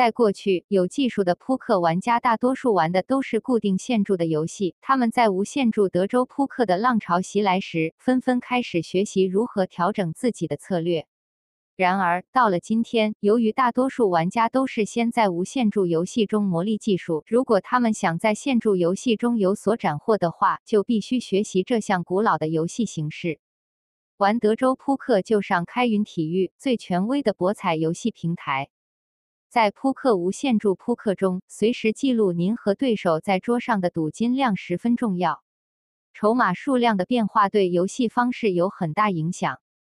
在过去，有技术的扑克玩家大多数玩的都是固定线注的游戏。他们在无限注德州扑克的浪潮袭来时，纷纷开始学习如何调整自己的策略。然而，到了今天，由于大多数玩家都是先在无限注游戏中磨砺技术，如果他们想在线注游戏中有所斩获的话，就必须学习这项古老的游戏形式。玩德州扑克就上开云体育，最权威的博彩游戏平台。在扑克无限注扑克中，随时记录您和对手在桌上的赌金量十分重要。筹码数量的变化对游戏方式有很大影响。